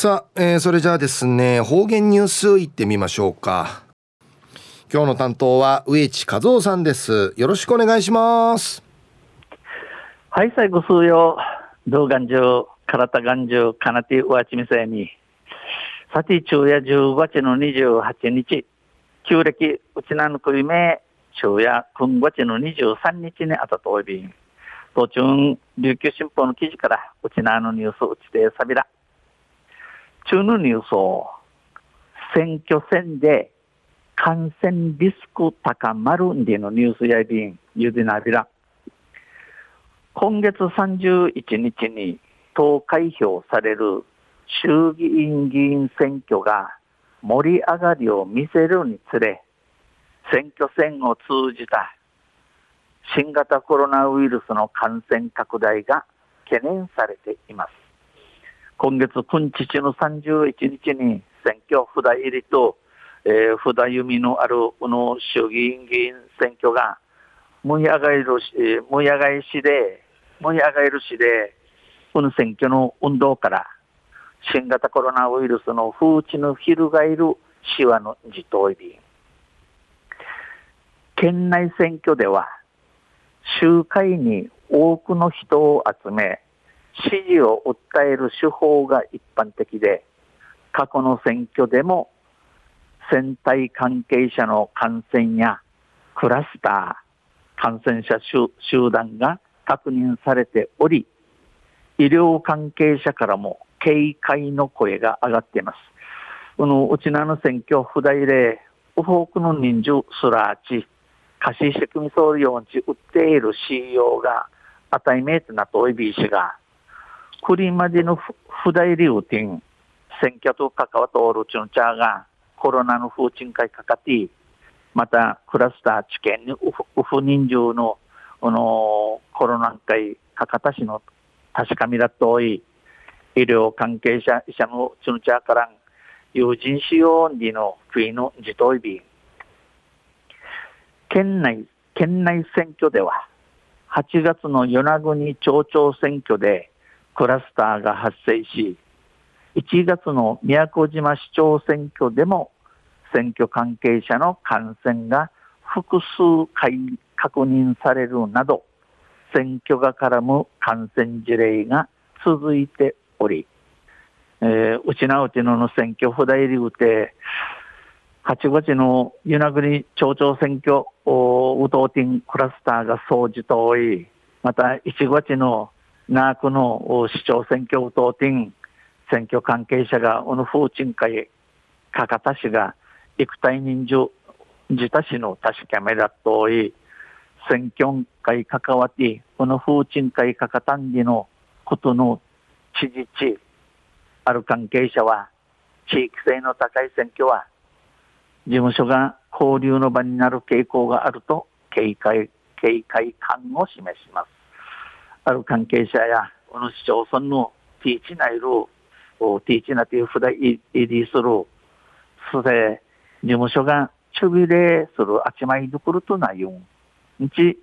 さあ、えー、それじゃあですね方言ニュースいってみましょうか。今日の担当は植地和夫さんです。よろしくお願いします。はい最後数曜動画中体眼中かなてうわちみせにさて昼夜10月の28日。旧暦うちなぬくりめ昼夜今月の23日にあたとおびん。途中琉球新報の記事からうちなのニュースうちてさびら。中のニュースを選挙戦で感染リスク高まるんでのニュースやびんゆでなびら。今月31日に投開票される衆議院議員選挙が盛り上がりを見せるにつれ選挙戦を通じた新型コロナウイルスの感染拡大が懸念されています。今月9日の31日に選挙札入りと、えー、札読みのあるこの衆議院議員選挙がむやがいるし、むやがいしで、むやがいるしで、この選挙の運動から新型コロナウイルスの風知の翻るしわの自頭入り。県内選挙では集会に多くの人を集め、支持を訴える手法が一般的で、過去の選挙でも選対関係者の感染やクラスター、感染者集団が確認されており、医療関係者からも警戒の声が上がっています。このうちなの選挙不大例、多くの人数すらあち、貸し仕組み総領地売っている CEO が、あたいめとなといびしが、クリマディの不大理由点、選挙と関わとおるちゅんちゃが、コロナの風鎮会かかって、またクラスター知見にうふ人数の、このコロナ会かかたしの確かみだとい、医療関係者、医者のちゅんちゃから、友人使用にの国の自動日、県内、県内選挙では、8月の与那国町長選挙で、クラスターが発生し、1月の宮古島市長選挙でも選挙関係者の感染が複数回確認されるなど、選挙が絡む感染事例が続いており、えー、うちなうちのの選挙不代理うて、8月の与那国町長選挙、ウトウティンクラスターが総じとおい、また1月のナークの市長選挙を当店、選挙関係者が、この風鎮会、博多市が、幾体人数、自他市の確かめだとい、選挙会関わって、この風鎮会博多にのことの知事地、ある関係者は、地域性の高い選挙は、事務所が交流の場になる傾向があると警戒、警戒感を示します。ある関係者や、この市町村のティーチナイル、ティーチナという札入りする、すで、事務所がちょびれするあちまいどころとなゆん、日、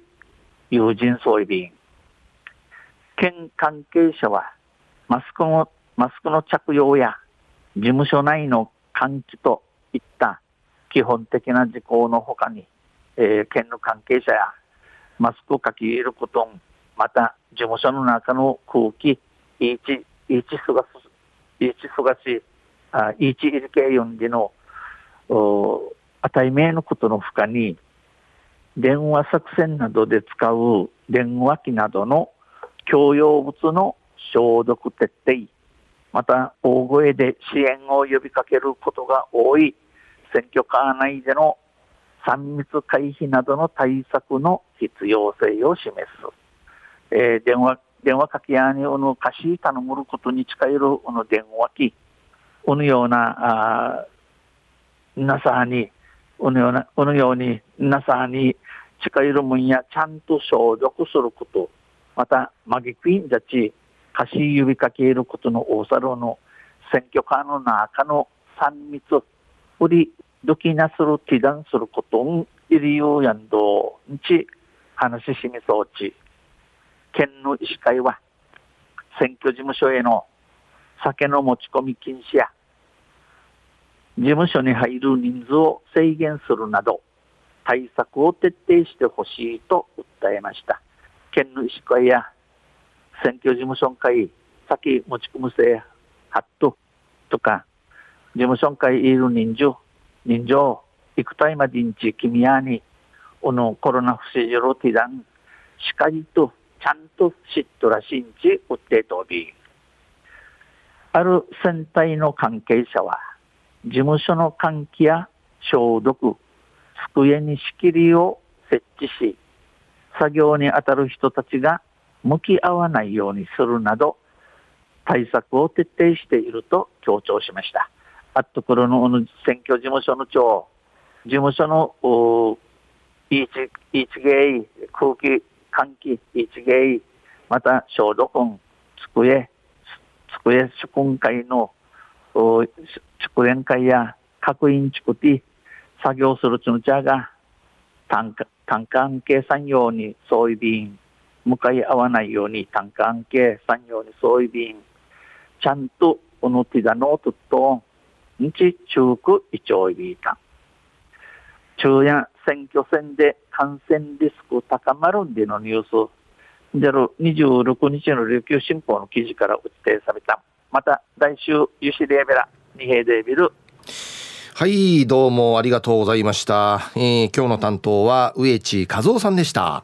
友人総意便。県関係者は、マスクの、マスクの着用や、事務所内の換気といった基本的な事項のほかに、えー、県の関係者や、マスクをかけることまた事務所の中の空気、いち、いちすがす、いちすがし、あいちいりけよんでの、おあたいめのことの負荷に、電話作戦などで使う電話機などの共用物の消毒徹底、また大声で支援を呼びかけることが多い選挙カー内での3密回避などの対策の必要性を示す。えー、電話、電話かけやに、おの、貸し頼むことに近いる、おの、電話機、おのような、あなさに、おのような、おのように、なさに、近いるもんや、ちゃんと消毒すること、また、マギクインじゃち、貸し呼びかけることの大猿の選挙カーの中の3密、売り、どきなする、手段することん、いりようやんど、んち、話ししみそうち、県の医師会は、選挙事務所への酒の持ち込み禁止や事務所に入る人数を制限するなど対策を徹底してほしいと訴えました。県の医師会や選挙事務所会、先持ち込むせハットとか、事務所会いる人数、人情、いくたいまでんち君やに、おのコロナ不正常ティダン、しかりとゃんと知っとらしんち訴えとび。ある船体の関係者は、事務所の換気や消毒、机に仕切りを設置し、作業に当たる人たちが向き合わないようにするなど、対策を徹底していると強調しました。あっところの選挙事務所の長、事務所の一一芸、空気、換気、一芸、また消毒、机、机主訓会の祝宴会や各員地区で作業するつのちゃが単単関係産業にそういう便向かい合わないように単関係産業にそういう便ちゃんとこの手だのとっと日中区一応いびいた。昼夜選挙戦で感染リスク高まるんでのニュースでる26日の琉球新報の記事から打定された。また来週ユシリアベラ二平デービル。はいどうもありがとうございました、えー、今日の担当は植地和夫さんでした。